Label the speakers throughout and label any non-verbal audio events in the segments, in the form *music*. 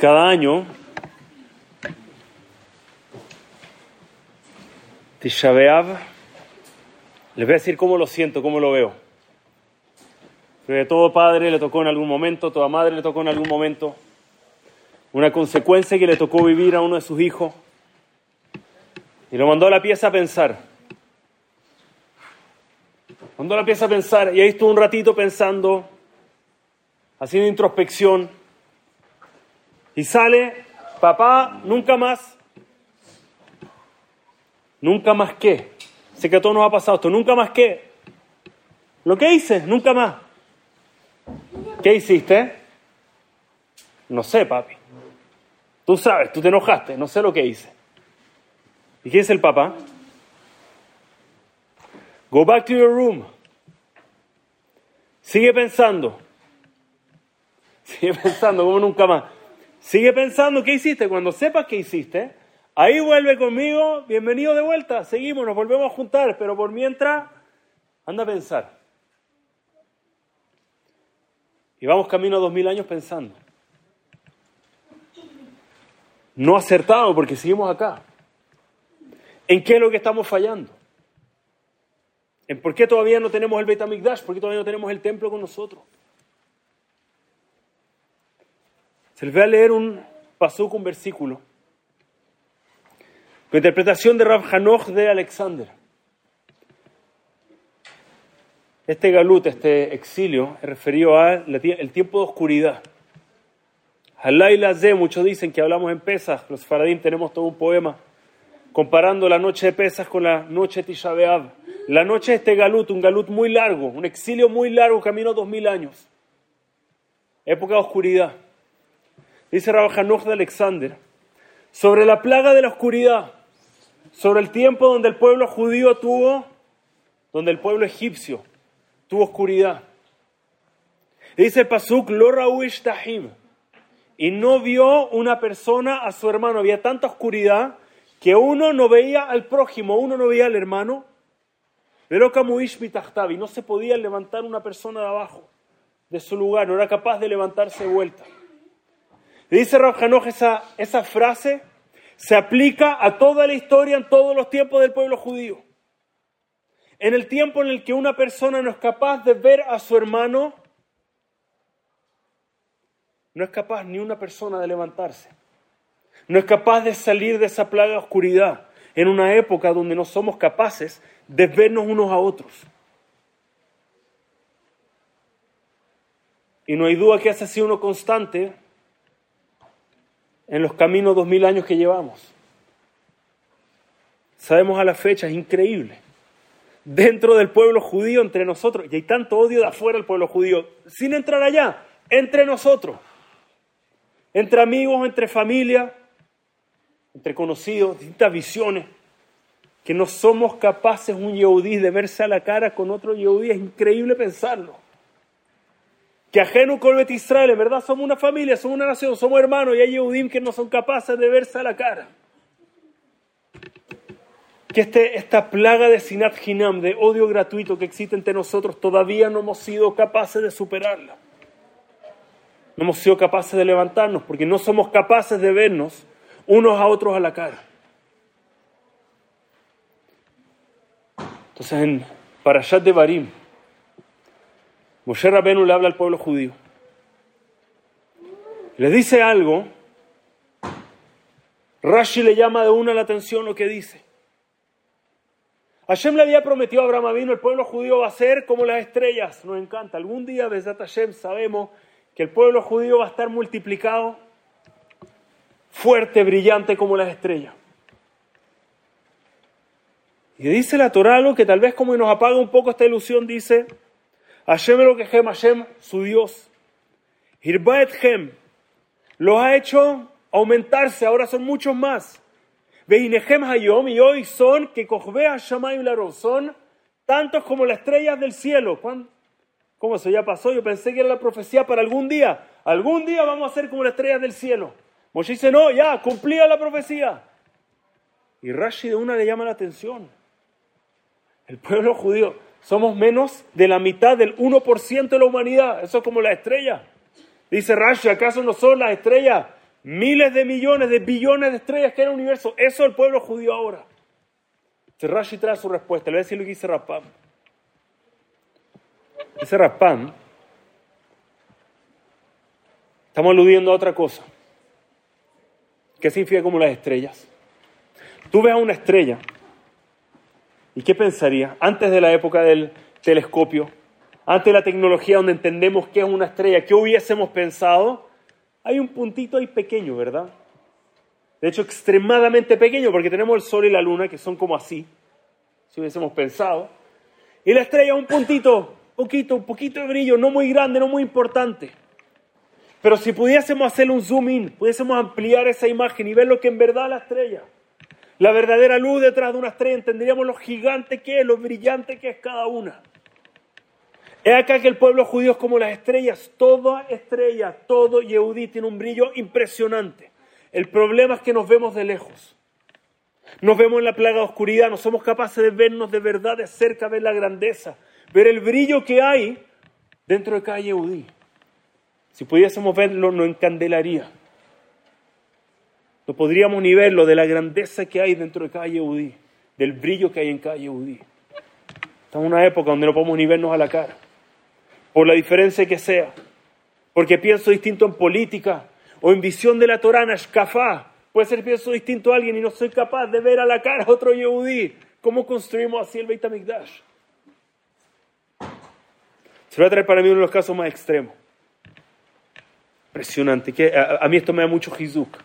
Speaker 1: Cada año, Tisha les voy a decir cómo lo siento, cómo lo veo. Que todo padre le tocó en algún momento, toda madre le tocó en algún momento, una consecuencia que le tocó vivir a uno de sus hijos, y lo mandó a la pieza a pensar. Mandó a la pieza a pensar, y ahí estuvo un ratito pensando, haciendo introspección, y sale, papá, nunca más. Nunca más qué. Sé que a todos nos ha pasado esto. Nunca más qué. Lo que hice, nunca más. ¿Qué hiciste? No sé, papi. Tú sabes, tú te enojaste, no sé lo que hice. ¿Y quién es el papá? Go back to your room. Sigue pensando. Sigue *laughs* pensando como nunca más. Sigue pensando qué hiciste. Cuando sepas qué hiciste, ahí vuelve conmigo. Bienvenido de vuelta. Seguimos, nos volvemos a juntar. Pero por mientras, anda a pensar. Y vamos camino a dos mil años pensando. No acertado porque seguimos acá. ¿En qué es lo que estamos fallando? ¿En por qué todavía no tenemos el Beit HaMikdash? ¿Por qué todavía no tenemos el templo con nosotros? Se les voy a leer un pasuk, un versículo. Con interpretación de Rav Hanoch de Alexander. Este galut, este exilio, es referido al tiempo de oscuridad. Halaila Ze, muchos dicen que hablamos en Pesach, los faradim tenemos todo un poema comparando la noche de Pesach con la noche de Tisha. La noche de este galut, un galut muy largo, un exilio muy largo, camino dos mil años. Época de oscuridad. Dice Rabbi de Alexander, sobre la plaga de la oscuridad, sobre el tiempo donde el pueblo judío tuvo, donde el pueblo egipcio tuvo oscuridad. Dice Pasuk, lo y no vio una persona a su hermano, había tanta oscuridad que uno no veía al prójimo, uno no veía al hermano, y no se podía levantar una persona de abajo, de su lugar, no era capaz de levantarse de vuelta. Dice Rav esa, esa frase se aplica a toda la historia, en todos los tiempos del pueblo judío. En el tiempo en el que una persona no es capaz de ver a su hermano, no es capaz ni una persona de levantarse. No es capaz de salir de esa plaga de oscuridad en una época donde no somos capaces de vernos unos a otros. Y no hay duda que ese ha sido uno constante en los caminos dos mil años que llevamos. Sabemos a la fecha, es increíble. Dentro del pueblo judío, entre nosotros, y hay tanto odio de afuera del pueblo judío, sin entrar allá, entre nosotros, entre amigos, entre familia, entre conocidos, distintas visiones, que no somos capaces un yehudí de verse a la cara con otro yehudí, es increíble pensarlo. Que ajeno con Israel, en verdad somos una familia, somos una nación, somos hermanos y hay yehudim que no son capaces de verse a la cara. Que este, esta plaga de sinat hinam, de odio gratuito que existe entre nosotros, todavía no hemos sido capaces de superarla. No hemos sido capaces de levantarnos porque no somos capaces de vernos unos a otros a la cara. Entonces en Parashat de Barim, Moshe Rabenu le habla al pueblo judío. Le dice algo, Rashi le llama de una la atención lo que dice. Hashem le había prometido a Abraham vino el pueblo judío va a ser como las estrellas. Nos encanta. Algún día, desde Hashem, sabemos que el pueblo judío va a estar multiplicado fuerte, brillante como las estrellas. Y dice la Torah algo que tal vez como nos apaga un poco esta ilusión, dice, Hashem lo que Hashem, su Dios, Hirbaet Hem, los ha hecho aumentarse, ahora son muchos más. Veinehem Hayom, y hoy son, que Kochbe Hashamayim Laro, son tantos como las estrellas del cielo. ¿Cómo eso ya pasó? Yo pensé que era la profecía para algún día. Algún día vamos a ser como las estrellas del cielo. Moshe dice, no, ya, cumplía la profecía. Y Rashi de una le llama la atención. El pueblo judío, somos menos de la mitad del 1% de la humanidad. Eso es como la estrella. Dice Rashi, ¿acaso no son las estrellas miles de millones, de billones de estrellas que hay en el universo. Eso es el pueblo judío ahora. Rashi trae su respuesta. Le voy a decir lo que dice Rapam. Dice Rapam, estamos aludiendo a otra cosa. ¿Qué significa como las estrellas? Tú ves a una estrella ¿y qué pensaría? Antes de la época del telescopio, antes de la tecnología donde entendemos qué es una estrella, ¿qué hubiésemos pensado? Hay un puntito ahí pequeño, ¿verdad? De hecho, extremadamente pequeño, porque tenemos el Sol y la Luna, que son como así, si hubiésemos pensado. Y la estrella, un puntito, poquito, un poquito de brillo, no muy grande, no muy importante. Pero si pudiésemos hacer un zoom in, pudiésemos ampliar esa imagen y ver lo que en verdad la estrella, la verdadera luz detrás de una estrella, entenderíamos lo gigante que es, lo brillante que es cada una. Es acá que el pueblo judío es como las estrellas, toda estrella, todo Yehudí tiene un brillo impresionante. El problema es que nos vemos de lejos. Nos vemos en la plaga de oscuridad, no somos capaces de vernos de verdad de cerca, ver la grandeza, ver el brillo que hay dentro de cada Yehudí. Si pudiésemos verlo, nos encandelaría. No podríamos ni verlo de la grandeza que hay dentro de cada Yehudí, del brillo que hay en cada Yehudí. Estamos en una época donde no podemos ni vernos a la cara, por la diferencia que sea, porque pienso distinto en política o en visión de la Torah, en Puede ser pienso distinto a alguien y no soy capaz de ver a la cara a otro Yehudí. ¿Cómo construimos así el Beit HaMikdash? Se va a traer para mí uno de los casos más extremos. Impresionante. Que a, mí esto me da mucho hizuk.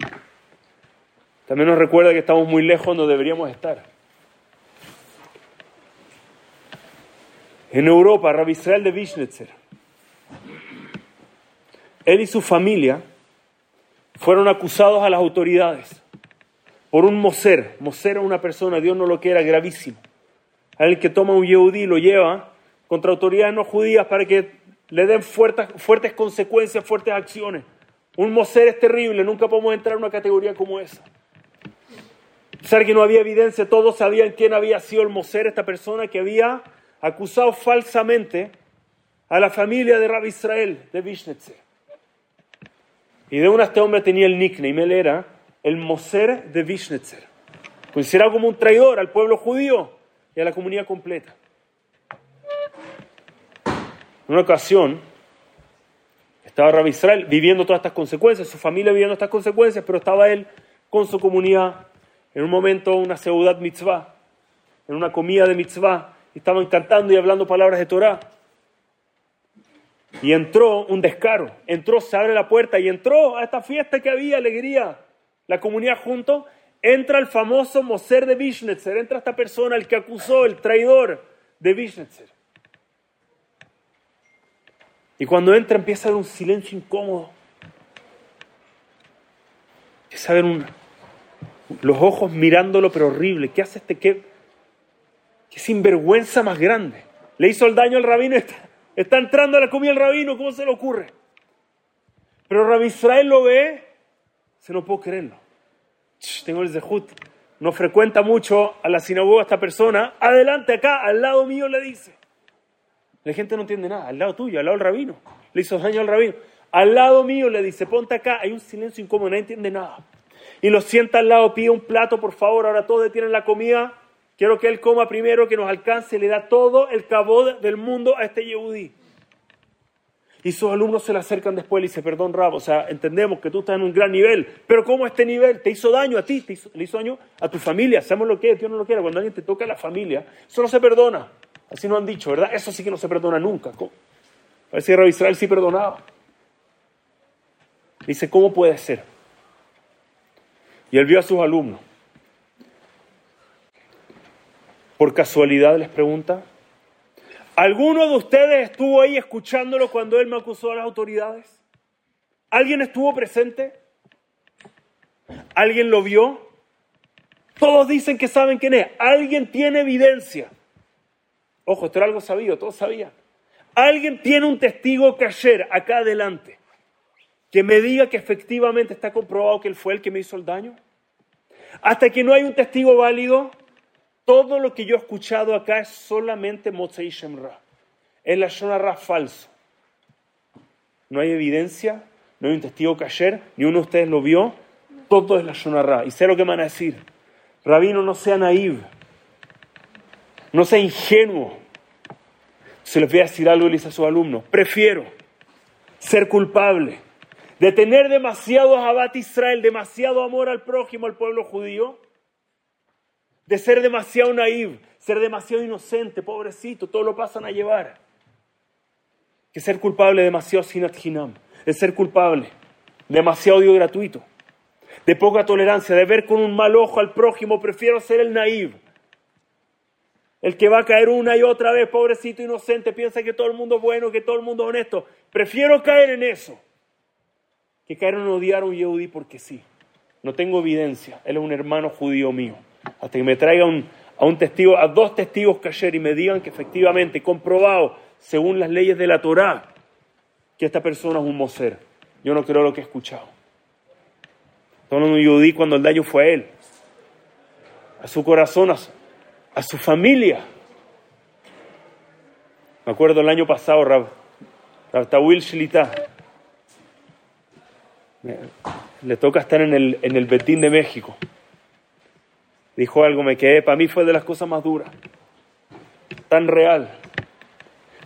Speaker 1: También nos recuerda que estamos muy lejos donde deberíamos estar. En Europa, Rabbi Israel de Vishnetzer, él y su familia fueron acusados a las autoridades por un moser. Moser es una persona, Dios no lo quiera, gravísimo. el que toma un yehudí y lo lleva contra autoridades no judías para que le den fuertes, fuertes consecuencias, fuertes acciones. Un moser es terrible, nunca podemos entrar en una categoría como esa. Saber que no había evidencia, todos sabían quién había sido el moser, esta persona que había acusado falsamente a la familia de Rabbi Israel de Vishnetze. Y de una este hombre tenía el nickname, él era el Moser de Vishnetzer. Pues era como un traidor al pueblo judío y a la comunidad completa. En una ocasión, estaba Rabbi Israel viviendo todas estas consecuencias, su familia viviendo estas consecuencias, pero estaba él con su comunidad en un momento, una seudat mitzvah, en una comida de mitzvah, estaban cantando y hablando palabras de Torah. Y entró un descaro, entró, se abre la puerta y entró a esta fiesta que había, alegría, la comunidad junto, entra el famoso Moser de Vishnetzer, entra esta persona, el que acusó, el traidor de Vishnetzer. Y cuando entra empieza a haber un silencio incómodo. Empieza a ver un, los ojos mirándolo, pero horrible. ¿Qué hace este? ¿Qué, qué sinvergüenza más grande? Le hizo el daño al rabino. Está, está entrando a la comida el rabino. ¿Cómo se le ocurre? Pero Rabbi Israel lo ve. Se no puedo creerlo. tengo el zehut. No frecuenta mucho a la sinagoga esta persona. Adelante acá, al lado mío le dice. La gente no entiende nada. Al lado tuyo, al lado del rabino. Le hizo daño al rabino. Al lado mío le dice, ponte acá. Hay un silencio incómodo, nadie entiende nada. Y lo sienta al lado, pide un plato, por favor. Ahora todos detienen la comida. Quiero que él coma primero, que nos alcance. Le da todo el cabo del mundo a este Yehudí. Y sus alumnos se le acercan después y le dicen, perdón, Rab, o sea, entendemos que tú estás en un gran nivel, pero ¿cómo este nivel te hizo daño a ti? Te hizo, le hizo daño a tu familia. Sabemos lo que es, Dios no lo quiere. Cuando alguien te toca a la familia, eso no se perdona. Así nos han dicho, ¿verdad? Eso sí que no se perdona nunca. Parece que Israel sí perdonaba. Dice, ¿cómo puede ser? Y él vio a sus alumnos. Por casualidad les pregunta, ¿alguno de ustedes estuvo ahí escuchándolo cuando él me acusó a las autoridades? ¿Alguien estuvo presente? ¿Alguien lo vio? Todos dicen que saben quién es. ¿Alguien tiene evidencia? Ojo, esto era algo sabido, todos sabían. Alguien tiene un testigo que ayer, acá adelante, que me diga que efectivamente está comprobado que él fue el que me hizo el daño. Hasta que no hay un testigo válido, todo lo que yo he escuchado acá es solamente Motzei Shemra. Es la Shonara falso. No hay evidencia, no hay un testigo ayer, ni uno de ustedes lo vio, todo es la Shonarra. Y sé lo que van a decir. Rabino, no sea naive, no sea ingenuo. Se les voy a decir algo, y dice a sus alumnos. Prefiero ser culpable de tener demasiado Abat Israel, demasiado amor al prójimo, al pueblo judío, de ser demasiado naive, ser demasiado inocente, pobrecito, todo lo pasan a llevar. Que ser culpable de demasiado sinat hinam, de ser culpable, demasiado odio gratuito, de poca tolerancia, de ver con un mal ojo al prójimo, prefiero ser el naive. El que va a caer una y otra vez, pobrecito inocente, piensa que todo el mundo es bueno, que todo el mundo es honesto. Prefiero caer en eso que en odiar a un Yehudi porque sí. No tengo evidencia. Él es un hermano judío mío. Hasta que me traiga a un testigo, a dos testigos que ayer y me digan que efectivamente, comprobado, según las leyes de la Torá, que esta persona es un moser. Yo no creo lo que he escuchado. De un Yehudi cuando el daño fue a él, a su corazón, a su, familia. Me acuerdo el año pasado, Rab, Rab Tawil Shilita, le toca estar en el, en el Betín de México. Dijo algo, me quedé, para mí fue de las cosas más duras, tan real.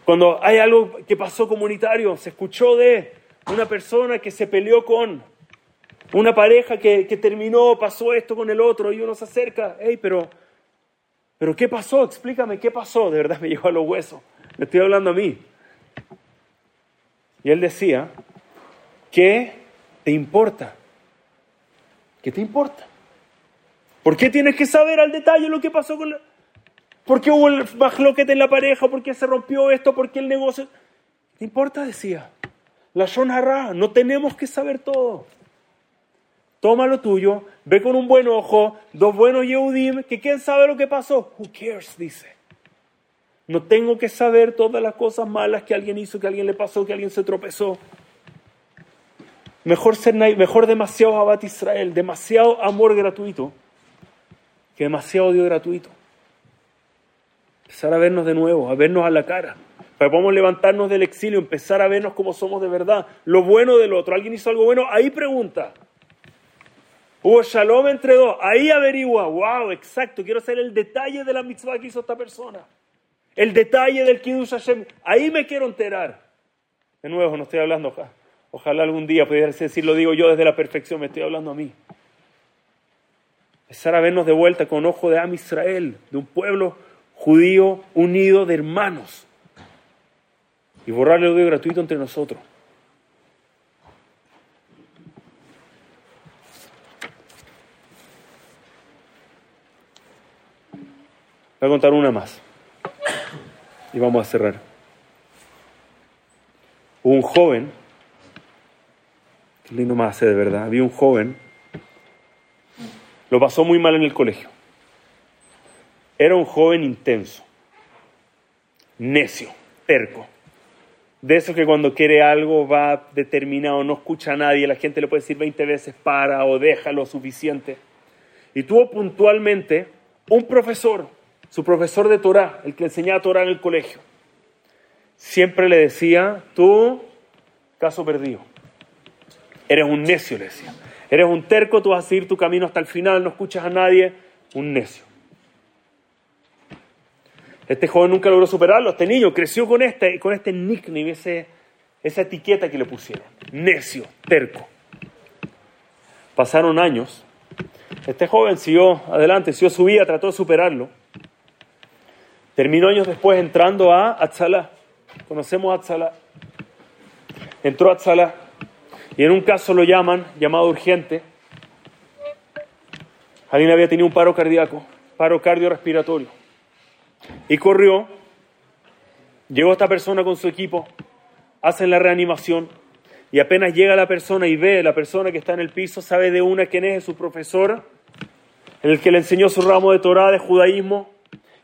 Speaker 1: Cuando hay algo que pasó comunitario, se escuchó de una persona que se peleó con una pareja que, que terminó, pasó esto con el otro y uno se acerca, hey, pero, pero ¿qué pasó? Explícame, ¿qué pasó? De verdad *laughs* me llegó a los huesos, me estoy hablando a mí. Y él decía que te importa? ¿Qué te importa? ¿Por qué tienes que saber al detalle lo que pasó con la... ¿Por qué hubo el bajloquete en la pareja? ¿Por qué se rompió esto? ¿Por qué el negocio? ¿Qué te importa? Decía. La Shonara, no tenemos que saber todo. Toma lo tuyo, ve con un buen ojo, dos buenos Yehudim, que quién sabe lo que pasó. Who cares, dice. No tengo que saber todas las cosas malas que alguien hizo, que alguien le pasó, que alguien se tropezó. Mejor, ser, mejor demasiado Abad Israel, demasiado amor gratuito, que demasiado odio gratuito. Empezar a vernos de nuevo, a vernos a la cara, para que podamos levantarnos del exilio, empezar a vernos como somos de verdad, lo bueno del otro. ¿Alguien hizo algo bueno? Ahí pregunta. Hubo shalom entre dos, ahí averigua, wow, exacto, quiero saber el detalle de la mitzvah que hizo esta persona. El detalle del Kiddush Hashem, ahí me quiero enterar. De nuevo, no estoy hablando acá. Ojalá algún día pudiera decir, lo digo yo desde la perfección, me estoy hablando a mí. Empezar a vernos de vuelta con ojo de Am Israel, de un pueblo judío unido de hermanos. Y borrar el odio gratuito entre nosotros. Voy a contar una más. Y vamos a cerrar. Un joven lindo más de verdad. Había un joven, lo pasó muy mal en el colegio. Era un joven intenso, necio, terco. De eso que cuando quiere algo va determinado, no escucha a nadie, la gente le puede decir 20 veces para o deja lo suficiente. Y tuvo puntualmente un profesor, su profesor de Torah, el que enseñaba Torah en el colegio. Siempre le decía, tú, caso perdido. Eres un necio, le decía. Eres un terco, tú vas a seguir tu camino hasta el final, no escuchas a nadie. Un necio. Este joven nunca logró superarlo. Este niño creció con este, con este nickname, ese, esa etiqueta que le pusieron. Necio, terco. Pasaron años. Este joven siguió adelante, siguió su vida, trató de superarlo. Terminó años después entrando a Atzalá. Conocemos a Atzalá. Entró a y en un caso lo llaman, llamado urgente. Alguien había tenido un paro cardíaco, paro cardiorrespiratorio. Y corrió, llegó esta persona con su equipo, hacen la reanimación y apenas llega la persona y ve la persona que está en el piso, sabe de una quién es, su profesor, en el que le enseñó su ramo de Torah, de judaísmo,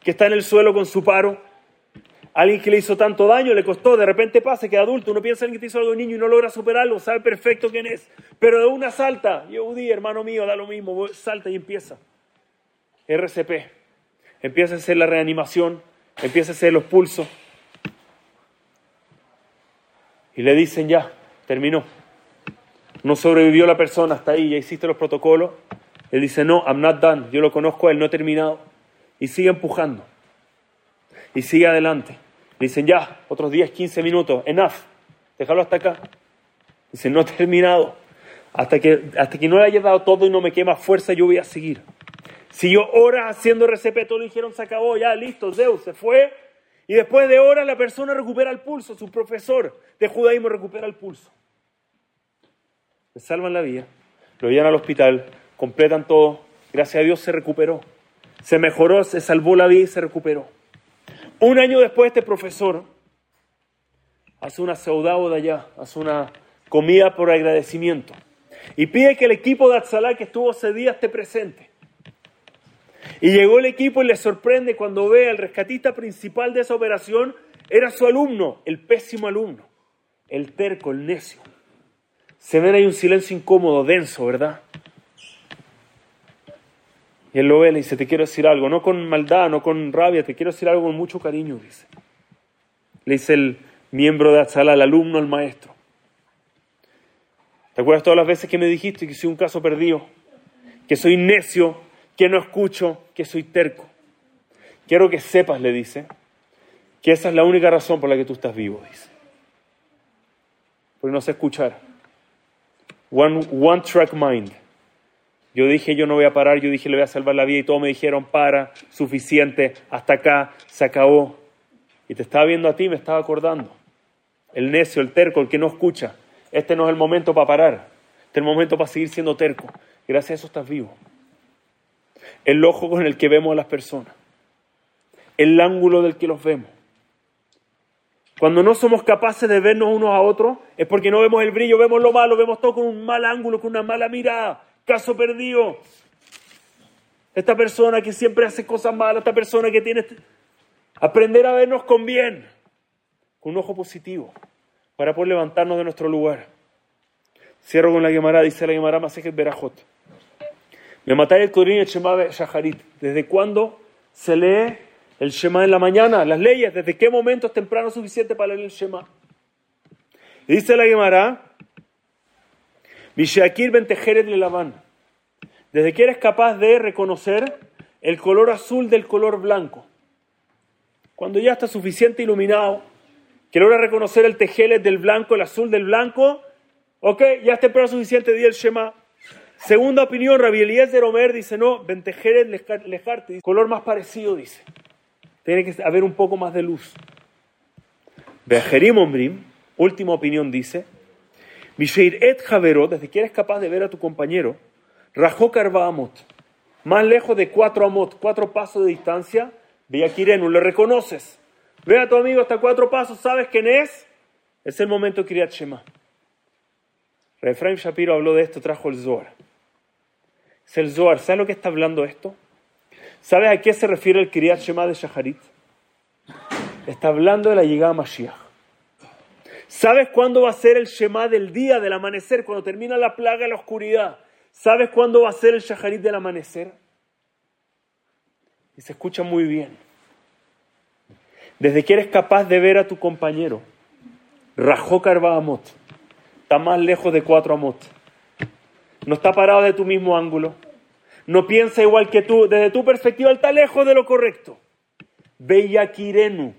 Speaker 1: que está en el suelo con su paro Alguien que le hizo tanto daño, le costó, de repente pasa que adulto, uno piensa en que te hizo algo niño y no logra superarlo, sabe perfecto quién es, pero de una salta, Yehudi, hermano mío, da lo mismo, salta y empieza. RCP, empieza a hacer la reanimación, empieza a hacer los pulsos, y le dicen ya, terminó. no sobrevivió la persona hasta ahí, ya hiciste los protocolos. Él dice, no, I'm not done, yo lo conozco él, no he terminado. Y sigue empujando. Y sigue adelante. Dicen, ya, otros 10, 15 minutos, enough, déjalo hasta acá. Dice, no he terminado. Hasta que, hasta que no le haya dado todo y no me quema fuerza, yo voy a seguir. Siguió horas haciendo RCP, todos le dijeron, se acabó, ya, listo, Zeus se fue. Y después de horas la persona recupera el pulso, su profesor de judaísmo recupera el pulso. Le salvan la vida, lo llevan al hospital, completan todo, gracias a Dios se recuperó. Se mejoró, se salvó la vida y se recuperó. Un año después este profesor hace una de allá, hace una comida por agradecimiento y pide que el equipo de Atzalá que estuvo ese día esté presente. Y llegó el equipo y le sorprende cuando ve al rescatista principal de esa operación, era su alumno, el pésimo alumno, el terco, el necio. Se ven ahí un silencio incómodo, denso, ¿verdad? Y él lo ve y le dice, te quiero decir algo, no con maldad, no con rabia, te quiero decir algo con mucho cariño, dice. Le dice el miembro de Atzala, el alumno, al maestro. ¿Te acuerdas todas las veces que me dijiste que soy un caso perdido? Que soy necio, que no escucho, que soy terco. Quiero que sepas, le dice, que esa es la única razón por la que tú estás vivo, dice. Porque no sé escuchar. One, one track mind. Yo dije, yo no voy a parar, yo dije, le voy a salvar la vida y todos me dijeron, para, suficiente, hasta acá, se acabó. Y te estaba viendo a ti, me estaba acordando. El necio, el terco, el que no escucha. Este no es el momento para parar. Este es el momento para seguir siendo terco. Gracias a eso estás vivo. El ojo con el que vemos a las personas. El ángulo del que los vemos. Cuando no somos capaces de vernos unos a otros, es porque no vemos el brillo, vemos lo malo, vemos todo con un mal ángulo, con una mala mirada. Caso perdido. Esta persona que siempre hace cosas malas, esta persona que tiene... Aprender a vernos con bien, con un ojo positivo para poder levantarnos de nuestro lugar. Cierro con la Gemara, dice la Gemara Masejet Berajot. Me matáis el Corín el Shema Shaharit. ¿Desde cuándo se lee el Shema en la mañana? Las leyes, ¿desde qué momento es temprano suficiente para leer el Shema? dice la Gemara, Mishaakir Bentejeret le lavan. Desde que eres capaz de reconocer el color azul del color blanco. Cuando ya está suficiente iluminado, que logra reconocer el tejelet del blanco, el azul del blanco, ok, ya está temprano suficiente, di el Shema. Segunda opinión, Rabbi Eliezer Omer dice, no, Bentejelet Lejarte, color más parecido, dice. Tiene que haber un poco más de luz. Bejerim Ombrim, última opinión, dice, Misheir et Javero, desde que eres capaz de ver a tu compañero, Rajó Karba Amot, más lejos de cuatro Amot, cuatro pasos de distancia, Kirenu, le reconoces. Ve a tu amigo hasta cuatro pasos, ¿sabes quién es? Es el momento de Kriyat Shema. Refraim Shapiro habló de esto, trajo el Zohar. Es el Zohar. ¿Sabes lo que está hablando esto? ¿Sabes a qué se refiere el Kriyat Shema de Shaharit? Está hablando de la llegada a Mashiach. ¿Sabes cuándo va a ser el Shema del día, del amanecer, cuando termina la plaga y la oscuridad? ¿Sabes cuándo va a ser el Shaharit del amanecer? Y se escucha muy bien desde que eres capaz de ver a tu compañero, rajó Amot, está más lejos de cuatro Amot, no está parado de tu mismo ángulo, no piensa igual que tú, desde tu perspectiva está lejos de lo correcto. Kirenu,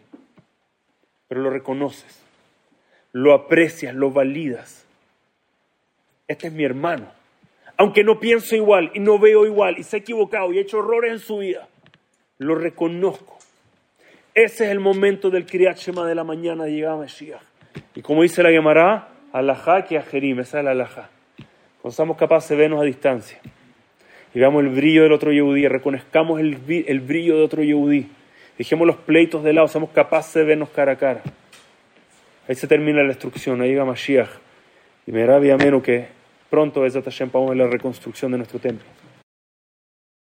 Speaker 1: pero lo reconoces, lo aprecias, lo validas. Este es mi hermano. Aunque no pienso igual y no veo igual y se ha equivocado y ha hecho errores en su vida, lo reconozco ese es el momento del Kriyat Shema de la mañana de llegar a Mashiach. Y como dice la Gemara, alajá que ajerim, esa es la alajá. Cuando estamos capaces de vernos a distancia y veamos el brillo del otro Yehudí, reconozcamos el, el brillo de otro Yehudí, dejemos los pleitos de lado, seamos capaces de vernos cara a cara. Ahí se termina la destrucción, ahí llega Mashiach. Y me rabia menos que pronto es Hashem, vamos a la reconstrucción de nuestro templo.